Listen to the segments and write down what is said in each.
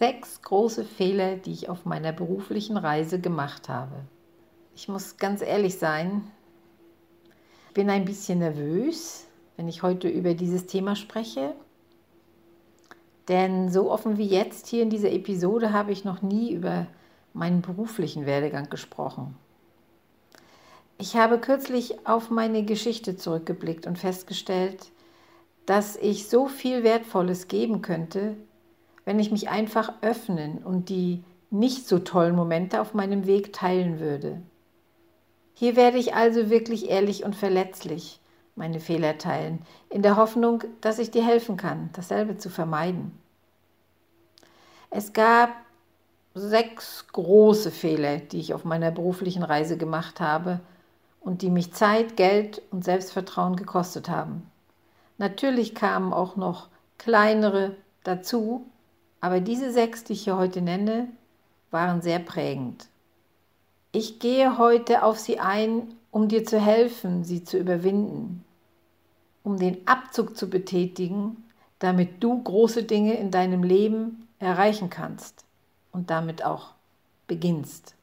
Sechs große Fehler, die ich auf meiner beruflichen Reise gemacht habe. Ich muss ganz ehrlich sein, bin ein bisschen nervös, wenn ich heute über dieses Thema spreche. Denn so offen wie jetzt hier in dieser Episode habe ich noch nie über meinen beruflichen Werdegang gesprochen. Ich habe kürzlich auf meine Geschichte zurückgeblickt und festgestellt, dass ich so viel Wertvolles geben könnte, wenn ich mich einfach öffnen und die nicht so tollen Momente auf meinem Weg teilen würde. Hier werde ich also wirklich ehrlich und verletzlich meine Fehler teilen, in der Hoffnung, dass ich dir helfen kann, dasselbe zu vermeiden. Es gab sechs große Fehler, die ich auf meiner beruflichen Reise gemacht habe und die mich Zeit, Geld und Selbstvertrauen gekostet haben. Natürlich kamen auch noch kleinere dazu, aber diese sechs, die ich hier heute nenne, waren sehr prägend. Ich gehe heute auf sie ein, um dir zu helfen, sie zu überwinden, um den Abzug zu betätigen, damit du große Dinge in deinem Leben erreichen kannst und damit auch beginnst.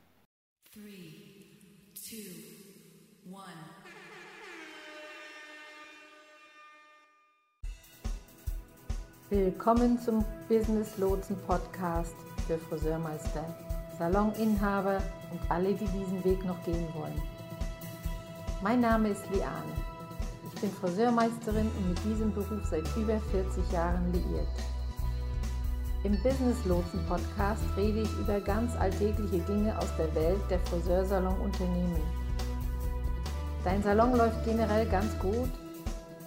Willkommen zum Business Lotsen Podcast für Friseurmeister, Saloninhaber und alle, die diesen Weg noch gehen wollen. Mein Name ist Liane. Ich bin Friseurmeisterin und mit diesem Beruf seit über 40 Jahren liiert. Im Business Lotsen Podcast rede ich über ganz alltägliche Dinge aus der Welt der Friseursalon-Unternehmen. Dein Salon läuft generell ganz gut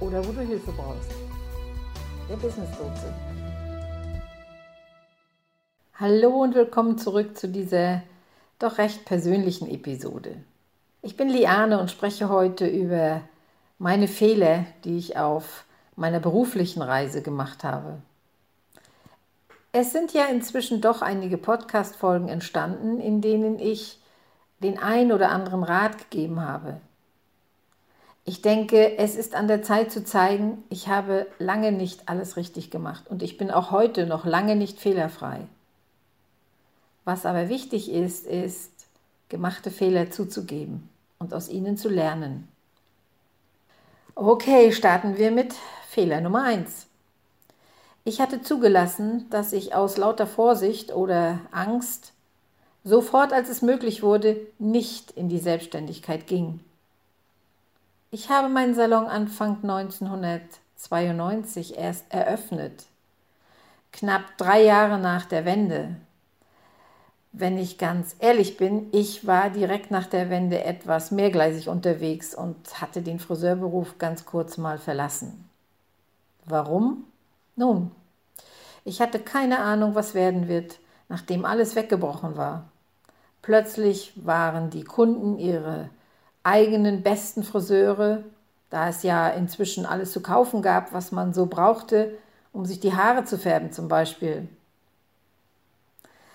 oder wo du Hilfe brauchst. Der Business Lotse. Hallo und willkommen zurück zu dieser doch recht persönlichen Episode. Ich bin Liane und spreche heute über meine Fehler, die ich auf meiner beruflichen Reise gemacht habe. Es sind ja inzwischen doch einige Podcast-Folgen entstanden, in denen ich den ein oder anderen Rat gegeben habe. Ich denke, es ist an der Zeit zu zeigen, ich habe lange nicht alles richtig gemacht und ich bin auch heute noch lange nicht fehlerfrei. Was aber wichtig ist, ist, gemachte Fehler zuzugeben und aus ihnen zu lernen. Okay, starten wir mit Fehler Nummer 1. Ich hatte zugelassen, dass ich aus lauter Vorsicht oder Angst sofort, als es möglich wurde, nicht in die Selbstständigkeit ging. Ich habe meinen Salon Anfang 1992 erst eröffnet, knapp drei Jahre nach der Wende. Wenn ich ganz ehrlich bin, ich war direkt nach der Wende etwas mehrgleisig unterwegs und hatte den Friseurberuf ganz kurz mal verlassen. Warum? Nun, ich hatte keine Ahnung, was werden wird, nachdem alles weggebrochen war. Plötzlich waren die Kunden ihre eigenen besten Friseure, da es ja inzwischen alles zu kaufen gab, was man so brauchte, um sich die Haare zu färben zum Beispiel.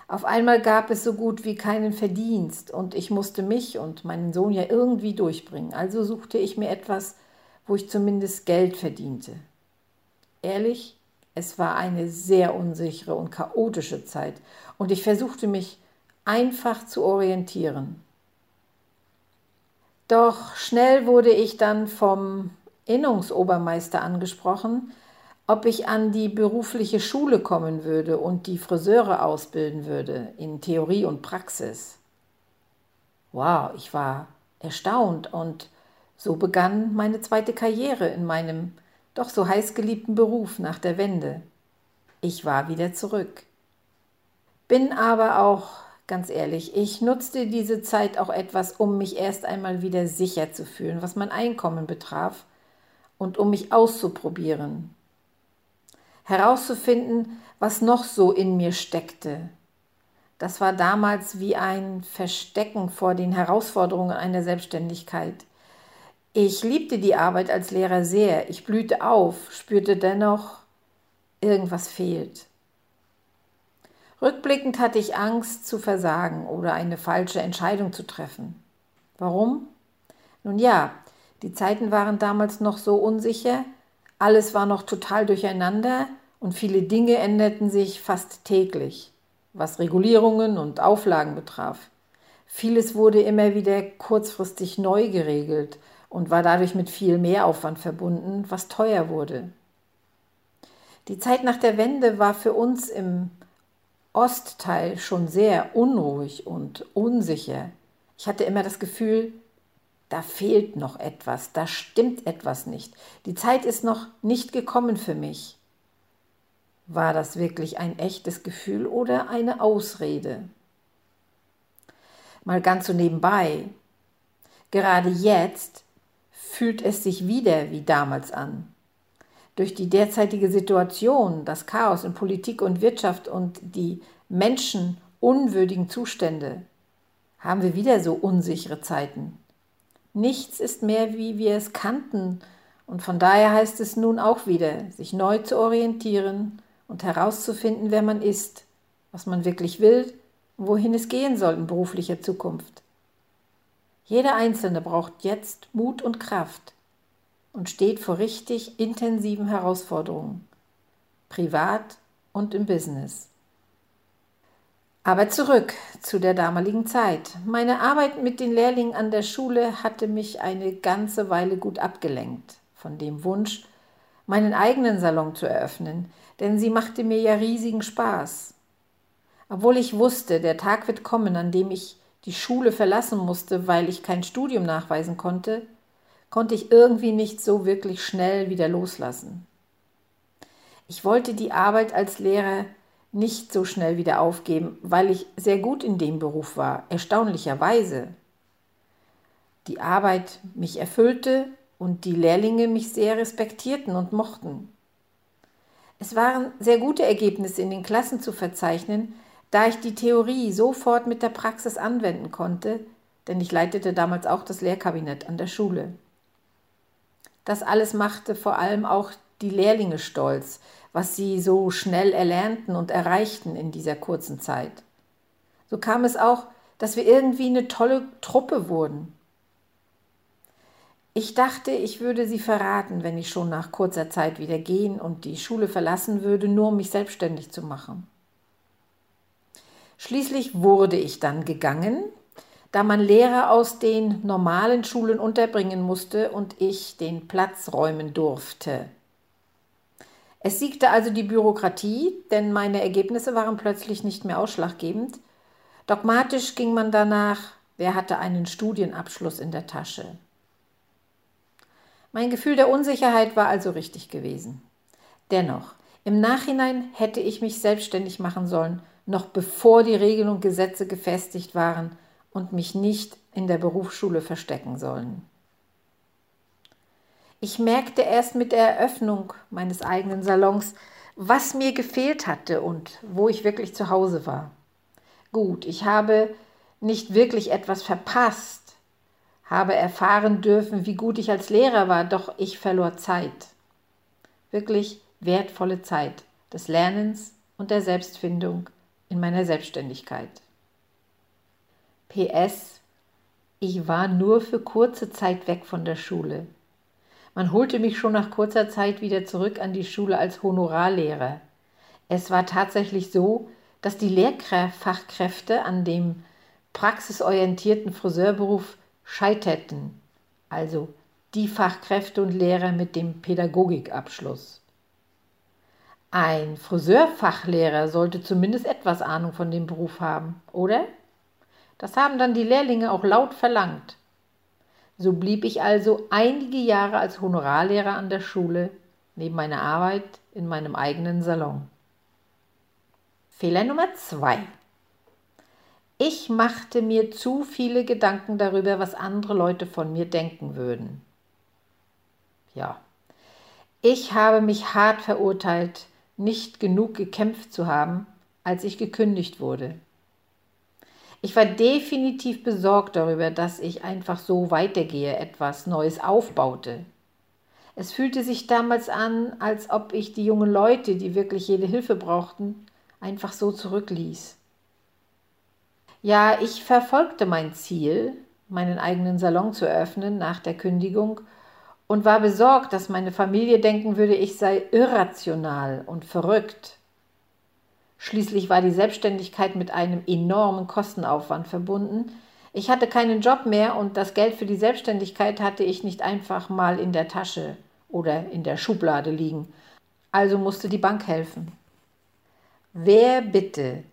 Auf einmal gab es so gut wie keinen Verdienst und ich musste mich und meinen Sohn ja irgendwie durchbringen. Also suchte ich mir etwas, wo ich zumindest Geld verdiente. Ehrlich, es war eine sehr unsichere und chaotische Zeit und ich versuchte mich einfach zu orientieren. Doch schnell wurde ich dann vom Innungsobermeister angesprochen, ob ich an die berufliche Schule kommen würde und die Friseure ausbilden würde in Theorie und Praxis. Wow, ich war erstaunt und so begann meine zweite Karriere in meinem doch so heißgeliebten Beruf nach der Wende. Ich war wieder zurück. Bin aber auch ganz ehrlich, ich nutzte diese Zeit auch etwas, um mich erst einmal wieder sicher zu fühlen, was mein Einkommen betraf und um mich auszuprobieren. herauszufinden, was noch so in mir steckte. Das war damals wie ein Verstecken vor den Herausforderungen einer Selbstständigkeit. Ich liebte die Arbeit als Lehrer sehr, ich blühte auf, spürte dennoch, irgendwas fehlt. Rückblickend hatte ich Angst zu versagen oder eine falsche Entscheidung zu treffen. Warum? Nun ja, die Zeiten waren damals noch so unsicher, alles war noch total durcheinander und viele Dinge änderten sich fast täglich, was Regulierungen und Auflagen betraf. Vieles wurde immer wieder kurzfristig neu geregelt und war dadurch mit viel Mehraufwand verbunden, was teuer wurde. Die Zeit nach der Wende war für uns im Ostteil schon sehr unruhig und unsicher. Ich hatte immer das Gefühl, da fehlt noch etwas, da stimmt etwas nicht. Die Zeit ist noch nicht gekommen für mich. War das wirklich ein echtes Gefühl oder eine Ausrede? Mal ganz so nebenbei. Gerade jetzt fühlt es sich wieder wie damals an. Durch die derzeitige Situation, das Chaos in Politik und Wirtschaft und die menschenunwürdigen Zustände haben wir wieder so unsichere Zeiten. Nichts ist mehr, wie wir es kannten, und von daher heißt es nun auch wieder, sich neu zu orientieren und herauszufinden, wer man ist, was man wirklich will und wohin es gehen soll in beruflicher Zukunft. Jeder Einzelne braucht jetzt Mut und Kraft und steht vor richtig intensiven Herausforderungen, privat und im Business. Aber zurück zu der damaligen Zeit. Meine Arbeit mit den Lehrlingen an der Schule hatte mich eine ganze Weile gut abgelenkt von dem Wunsch, meinen eigenen Salon zu eröffnen, denn sie machte mir ja riesigen Spaß. Obwohl ich wusste, der Tag wird kommen, an dem ich die Schule verlassen musste, weil ich kein Studium nachweisen konnte, konnte ich irgendwie nicht so wirklich schnell wieder loslassen. Ich wollte die Arbeit als Lehrer nicht so schnell wieder aufgeben, weil ich sehr gut in dem Beruf war, erstaunlicherweise. Die Arbeit mich erfüllte und die Lehrlinge mich sehr respektierten und mochten. Es waren sehr gute Ergebnisse in den Klassen zu verzeichnen, da ich die Theorie sofort mit der Praxis anwenden konnte, denn ich leitete damals auch das Lehrkabinett an der Schule. Das alles machte vor allem auch die Lehrlinge stolz, was sie so schnell erlernten und erreichten in dieser kurzen Zeit. So kam es auch, dass wir irgendwie eine tolle Truppe wurden. Ich dachte, ich würde sie verraten, wenn ich schon nach kurzer Zeit wieder gehen und die Schule verlassen würde, nur um mich selbstständig zu machen. Schließlich wurde ich dann gegangen, da man Lehrer aus den normalen Schulen unterbringen musste und ich den Platz räumen durfte. Es siegte also die Bürokratie, denn meine Ergebnisse waren plötzlich nicht mehr ausschlaggebend. Dogmatisch ging man danach, wer hatte einen Studienabschluss in der Tasche. Mein Gefühl der Unsicherheit war also richtig gewesen. Dennoch, im Nachhinein hätte ich mich selbstständig machen sollen noch bevor die Regeln und Gesetze gefestigt waren und mich nicht in der Berufsschule verstecken sollen. Ich merkte erst mit der Eröffnung meines eigenen Salons, was mir gefehlt hatte und wo ich wirklich zu Hause war. Gut, ich habe nicht wirklich etwas verpasst, habe erfahren dürfen, wie gut ich als Lehrer war, doch ich verlor Zeit. Wirklich wertvolle Zeit des Lernens und der Selbstfindung in meiner Selbstständigkeit. PS. Ich war nur für kurze Zeit weg von der Schule. Man holte mich schon nach kurzer Zeit wieder zurück an die Schule als Honorarlehrer. Es war tatsächlich so, dass die Lehrfachkräfte an dem praxisorientierten Friseurberuf scheiterten, also die Fachkräfte und Lehrer mit dem Pädagogikabschluss. Ein Friseurfachlehrer sollte zumindest etwas Ahnung von dem Beruf haben, oder? Das haben dann die Lehrlinge auch laut verlangt. So blieb ich also einige Jahre als Honorarlehrer an der Schule, neben meiner Arbeit in meinem eigenen Salon. Fehler Nummer zwei. Ich machte mir zu viele Gedanken darüber, was andere Leute von mir denken würden. Ja, ich habe mich hart verurteilt, nicht genug gekämpft zu haben, als ich gekündigt wurde. Ich war definitiv besorgt darüber, dass ich einfach so weitergehe, etwas Neues aufbaute. Es fühlte sich damals an, als ob ich die jungen Leute, die wirklich jede Hilfe brauchten, einfach so zurückließ. Ja, ich verfolgte mein Ziel, meinen eigenen Salon zu eröffnen nach der Kündigung und war besorgt, dass meine Familie denken würde, ich sei irrational und verrückt. Schließlich war die Selbstständigkeit mit einem enormen Kostenaufwand verbunden. Ich hatte keinen Job mehr und das Geld für die Selbstständigkeit hatte ich nicht einfach mal in der Tasche oder in der Schublade liegen. Also musste die Bank helfen. Wer bitte,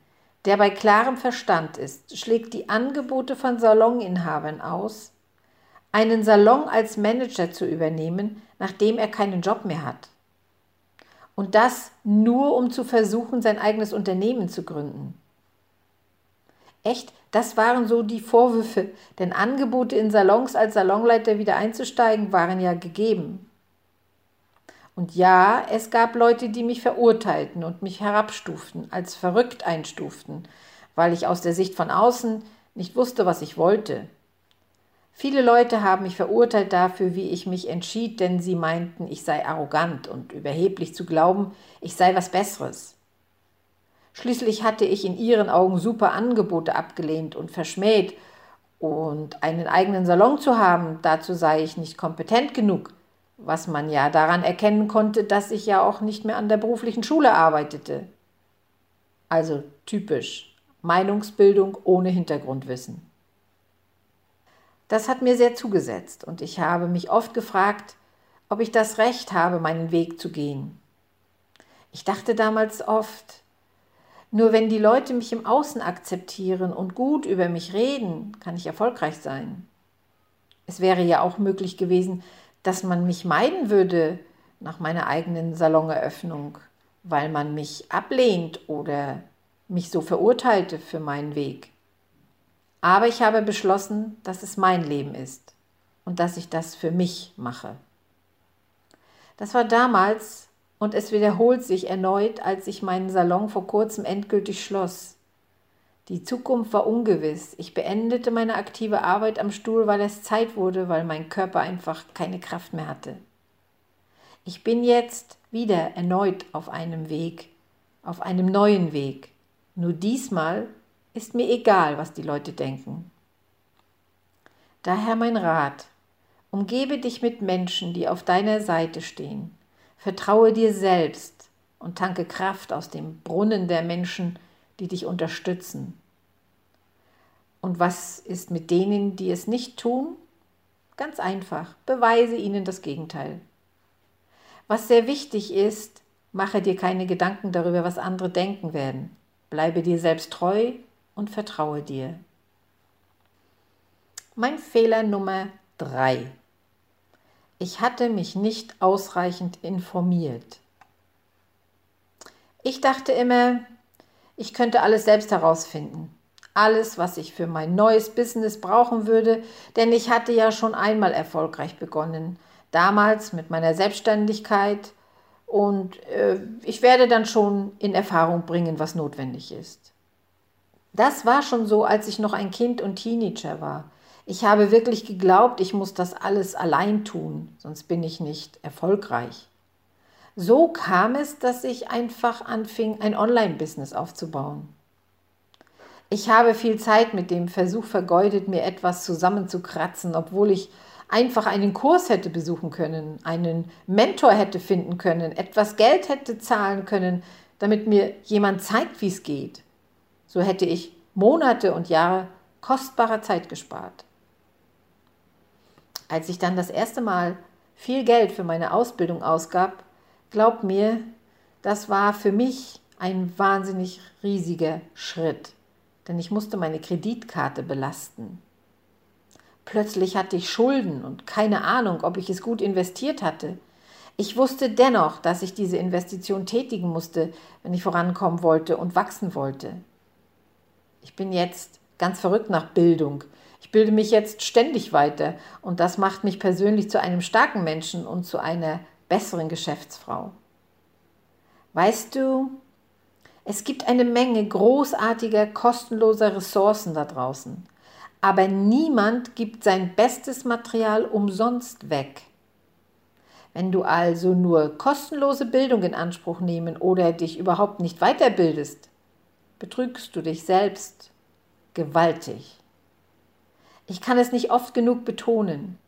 der bei klarem Verstand ist, schlägt die Angebote von Saloninhabern aus, einen Salon als Manager zu übernehmen, nachdem er keinen Job mehr hat? Und das nur, um zu versuchen, sein eigenes Unternehmen zu gründen. Echt, das waren so die Vorwürfe, denn Angebote in Salons als Salonleiter wieder einzusteigen waren ja gegeben. Und ja, es gab Leute, die mich verurteilten und mich herabstuften, als verrückt einstuften, weil ich aus der Sicht von außen nicht wusste, was ich wollte. Viele Leute haben mich verurteilt dafür, wie ich mich entschied, denn sie meinten, ich sei arrogant und überheblich zu glauben, ich sei was Besseres. Schließlich hatte ich in ihren Augen super Angebote abgelehnt und verschmäht, und einen eigenen Salon zu haben, dazu sei ich nicht kompetent genug, was man ja daran erkennen konnte, dass ich ja auch nicht mehr an der beruflichen Schule arbeitete. Also typisch Meinungsbildung ohne Hintergrundwissen. Das hat mir sehr zugesetzt und ich habe mich oft gefragt, ob ich das Recht habe, meinen Weg zu gehen. Ich dachte damals oft, nur wenn die Leute mich im Außen akzeptieren und gut über mich reden, kann ich erfolgreich sein. Es wäre ja auch möglich gewesen, dass man mich meiden würde nach meiner eigenen Saloneröffnung, weil man mich ablehnt oder mich so verurteilte für meinen Weg. Aber ich habe beschlossen, dass es mein Leben ist und dass ich das für mich mache. Das war damals und es wiederholt sich erneut, als ich meinen Salon vor kurzem endgültig schloss. Die Zukunft war ungewiss. Ich beendete meine aktive Arbeit am Stuhl, weil es Zeit wurde, weil mein Körper einfach keine Kraft mehr hatte. Ich bin jetzt wieder erneut auf einem Weg, auf einem neuen Weg. Nur diesmal ist mir egal, was die Leute denken. Daher mein Rat, umgebe dich mit Menschen, die auf deiner Seite stehen. Vertraue dir selbst und tanke Kraft aus dem Brunnen der Menschen, die dich unterstützen. Und was ist mit denen, die es nicht tun? Ganz einfach, beweise ihnen das Gegenteil. Was sehr wichtig ist, mache dir keine Gedanken darüber, was andere denken werden. Bleibe dir selbst treu und vertraue dir. Mein Fehler Nummer drei: Ich hatte mich nicht ausreichend informiert. Ich dachte immer, ich könnte alles selbst herausfinden. Alles, was ich für mein neues Business brauchen würde, denn ich hatte ja schon einmal erfolgreich begonnen. Damals mit meiner Selbstständigkeit und äh, ich werde dann schon in Erfahrung bringen, was notwendig ist. Das war schon so, als ich noch ein Kind und Teenager war. Ich habe wirklich geglaubt, ich muss das alles allein tun, sonst bin ich nicht erfolgreich. So kam es, dass ich einfach anfing, ein Online-Business aufzubauen. Ich habe viel Zeit mit dem Versuch vergeudet, mir etwas zusammenzukratzen, obwohl ich einfach einen Kurs hätte besuchen können, einen Mentor hätte finden können, etwas Geld hätte zahlen können, damit mir jemand zeigt, wie es geht. So hätte ich Monate und Jahre kostbarer Zeit gespart. Als ich dann das erste Mal viel Geld für meine Ausbildung ausgab, glaub mir, das war für mich ein wahnsinnig riesiger Schritt, denn ich musste meine Kreditkarte belasten. Plötzlich hatte ich Schulden und keine Ahnung, ob ich es gut investiert hatte. Ich wusste dennoch, dass ich diese Investition tätigen musste, wenn ich vorankommen wollte und wachsen wollte. Ich bin jetzt ganz verrückt nach Bildung. Ich bilde mich jetzt ständig weiter und das macht mich persönlich zu einem starken Menschen und zu einer besseren Geschäftsfrau. Weißt du, es gibt eine Menge großartiger, kostenloser Ressourcen da draußen, aber niemand gibt sein bestes Material umsonst weg. Wenn du also nur kostenlose Bildung in Anspruch nehmen oder dich überhaupt nicht weiterbildest, betrügst du dich selbst gewaltig. Ich kann es nicht oft genug betonen.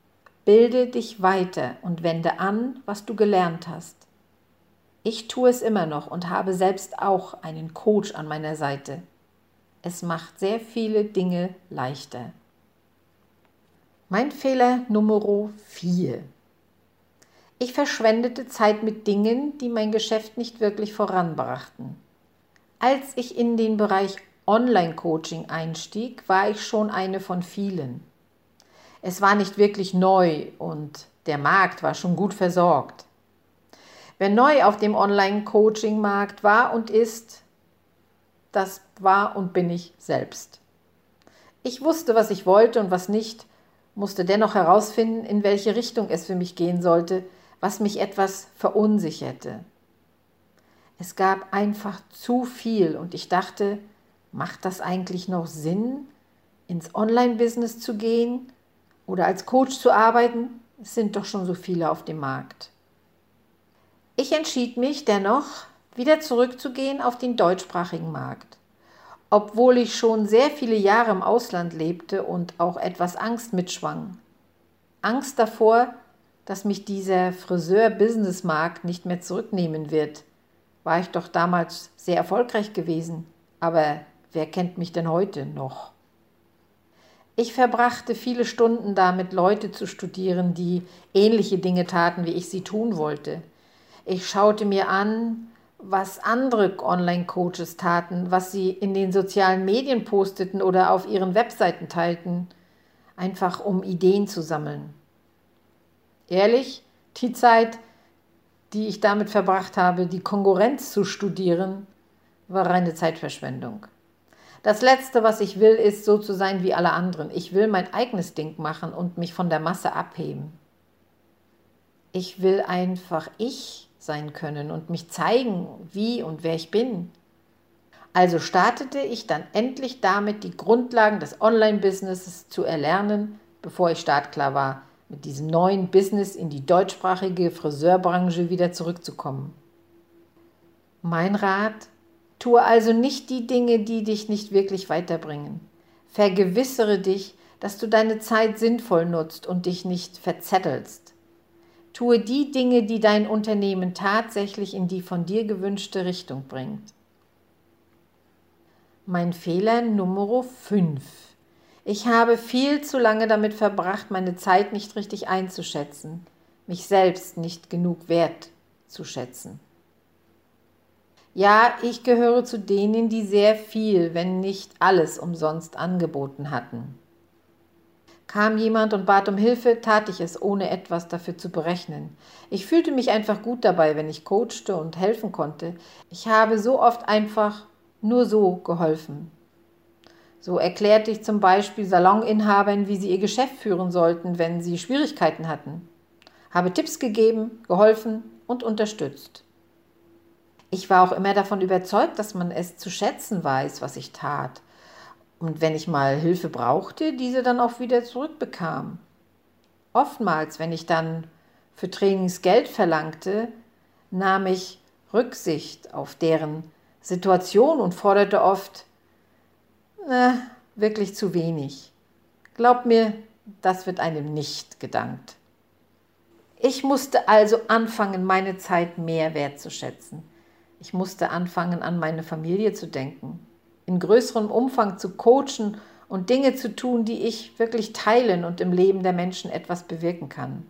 Bilde dich weiter und wende an, was du gelernt hast. Ich tue es immer noch und habe selbst auch einen Coach an meiner Seite. Es macht sehr viele Dinge leichter. Mein Fehler Nummer 4. Ich verschwendete Zeit mit Dingen, die mein Geschäft nicht wirklich voranbrachten. Als ich in den Bereich Online-Coaching einstieg, war ich schon eine von vielen. Es war nicht wirklich neu und der Markt war schon gut versorgt. Wer neu auf dem Online-Coaching-Markt war und ist, das war und bin ich selbst. Ich wusste, was ich wollte und was nicht, musste dennoch herausfinden, in welche Richtung es für mich gehen sollte, was mich etwas verunsicherte. Es gab einfach zu viel und ich dachte, macht das eigentlich noch Sinn, ins Online-Business zu gehen oder als Coach zu arbeiten? Es sind doch schon so viele auf dem Markt. Ich entschied mich dennoch, wieder zurückzugehen auf den deutschsprachigen Markt. Obwohl ich schon sehr viele Jahre im Ausland lebte und auch etwas Angst mitschwang. Angst davor, dass mich dieser Friseur-Business-Markt nicht mehr zurücknehmen wird. War ich doch damals sehr erfolgreich gewesen. Aber Wer kennt mich denn heute noch? Ich verbrachte viele Stunden damit, Leute zu studieren, die ähnliche Dinge taten, wie ich sie tun wollte. Ich schaute mir an, was andere Online-Coaches taten, was sie in den sozialen Medien posteten oder auf ihren Webseiten teilten, einfach um Ideen zu sammeln. Ehrlich, die Zeit, die ich damit verbracht habe, die Konkurrenz zu studieren, war reine Zeitverschwendung. Das Letzte, was ich will, ist so zu sein wie alle anderen. Ich will mein eigenes Ding machen und mich von der Masse abheben. Ich will einfach ich sein können und mich zeigen, wie und wer ich bin. Also startete ich dann endlich damit, die Grundlagen des Online-Businesses zu erlernen, bevor ich startklar war, mit diesem neuen Business in die deutschsprachige Friseurbranche wieder zurückzukommen. Mein Rat, Tue also nicht die Dinge, die dich nicht wirklich weiterbringen. Vergewissere dich, dass du deine Zeit sinnvoll nutzt und dich nicht verzettelst. Tue die Dinge, die dein Unternehmen tatsächlich in die von dir gewünschte Richtung bringt. Mein Fehler Nummer 5. Ich habe viel zu lange damit verbracht, meine Zeit nicht richtig einzuschätzen, mich selbst nicht genug wert zu schätzen. Ja, ich gehöre zu denen, die sehr viel, wenn nicht alles umsonst angeboten hatten. Kam jemand und bat um Hilfe, tat ich es, ohne etwas dafür zu berechnen. Ich fühlte mich einfach gut dabei, wenn ich coachte und helfen konnte. Ich habe so oft einfach nur so geholfen. So erklärte ich zum Beispiel Saloninhabern, wie sie ihr Geschäft führen sollten, wenn sie Schwierigkeiten hatten. Habe Tipps gegeben, geholfen und unterstützt. Ich war auch immer davon überzeugt, dass man es zu schätzen weiß, was ich tat. Und wenn ich mal Hilfe brauchte, diese dann auch wieder zurückbekam. Oftmals, wenn ich dann für Trainings Geld verlangte, nahm ich Rücksicht auf deren Situation und forderte oft, na, wirklich zu wenig. Glaub mir, das wird einem nicht gedankt. Ich musste also anfangen, meine Zeit mehr wertzuschätzen. Ich musste anfangen, an meine Familie zu denken, in größerem Umfang zu coachen und Dinge zu tun, die ich wirklich teilen und im Leben der Menschen etwas bewirken kann.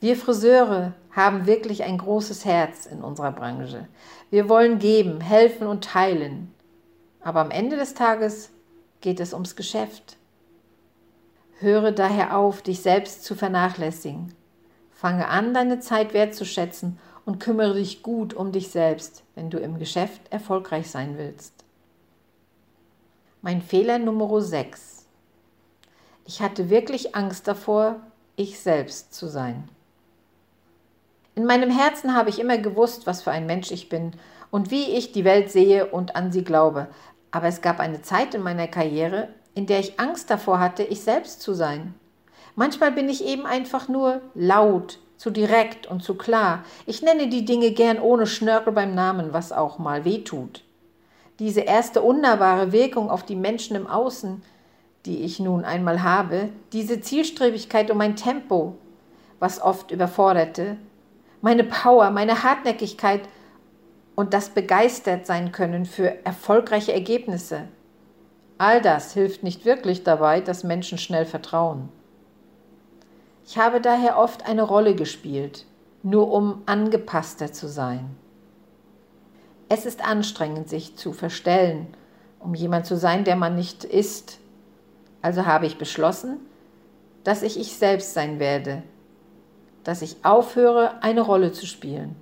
Wir Friseure haben wirklich ein großes Herz in unserer Branche. Wir wollen geben, helfen und teilen. Aber am Ende des Tages geht es ums Geschäft. Höre daher auf, dich selbst zu vernachlässigen. Fange an, deine Zeit wertzuschätzen und kümmere dich gut um dich selbst, wenn du im Geschäft erfolgreich sein willst. Mein Fehler Nummer 6. Ich hatte wirklich Angst davor, ich selbst zu sein. In meinem Herzen habe ich immer gewusst, was für ein Mensch ich bin und wie ich die Welt sehe und an sie glaube. Aber es gab eine Zeit in meiner Karriere, in der ich Angst davor hatte, ich selbst zu sein. Manchmal bin ich eben einfach nur laut, zu direkt und zu klar. Ich nenne die Dinge gern ohne Schnörkel beim Namen, was auch mal weh tut. Diese erste unnahbare Wirkung auf die Menschen im Außen, die ich nun einmal habe, diese Zielstrebigkeit und mein Tempo, was oft überforderte, meine Power, meine Hartnäckigkeit und das begeistert sein können für erfolgreiche Ergebnisse. All das hilft nicht wirklich dabei, dass Menschen schnell vertrauen. Ich habe daher oft eine Rolle gespielt, nur um angepasster zu sein. Es ist anstrengend, sich zu verstellen, um jemand zu sein, der man nicht ist. Also habe ich beschlossen, dass ich ich selbst sein werde, dass ich aufhöre, eine Rolle zu spielen.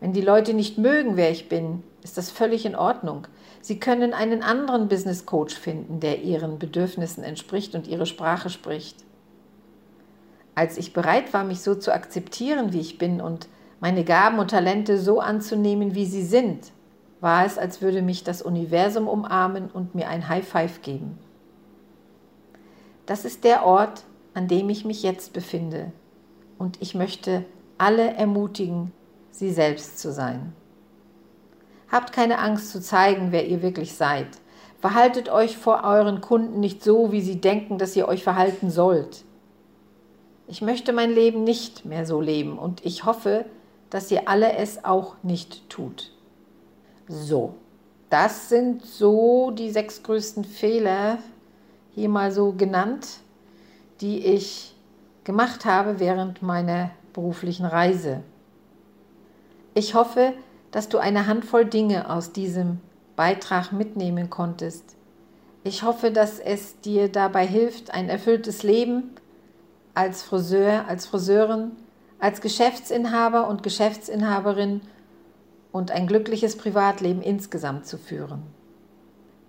Wenn die Leute nicht mögen, wer ich bin, ist das völlig in Ordnung. Sie können einen anderen Business Coach finden, der ihren Bedürfnissen entspricht und ihre Sprache spricht. Als ich bereit war, mich so zu akzeptieren, wie ich bin und meine Gaben und Talente so anzunehmen, wie sie sind, war es, als würde mich das Universum umarmen und mir ein High Five geben. Das ist der Ort, an dem ich mich jetzt befinde. Und ich möchte alle ermutigen, sie selbst zu sein. Habt keine Angst zu zeigen, wer ihr wirklich seid. Verhaltet euch vor euren Kunden nicht so, wie sie denken, dass ihr euch verhalten sollt. Ich möchte mein Leben nicht mehr so leben und ich hoffe, dass ihr alle es auch nicht tut. So, das sind so die sechs größten Fehler, hier mal so genannt, die ich gemacht habe während meiner beruflichen Reise. Ich hoffe, dass du eine Handvoll Dinge aus diesem Beitrag mitnehmen konntest. Ich hoffe, dass es dir dabei hilft, ein erfülltes Leben als Friseur, als Friseurin, als Geschäftsinhaber und Geschäftsinhaberin und ein glückliches Privatleben insgesamt zu führen.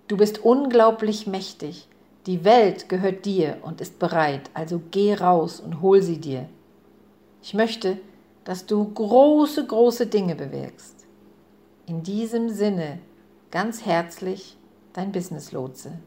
Du bist unglaublich mächtig. Die Welt gehört dir und ist bereit, also geh raus und hol sie dir. Ich möchte, dass du große, große Dinge bewirkst. In diesem Sinne ganz herzlich dein Business Lotse.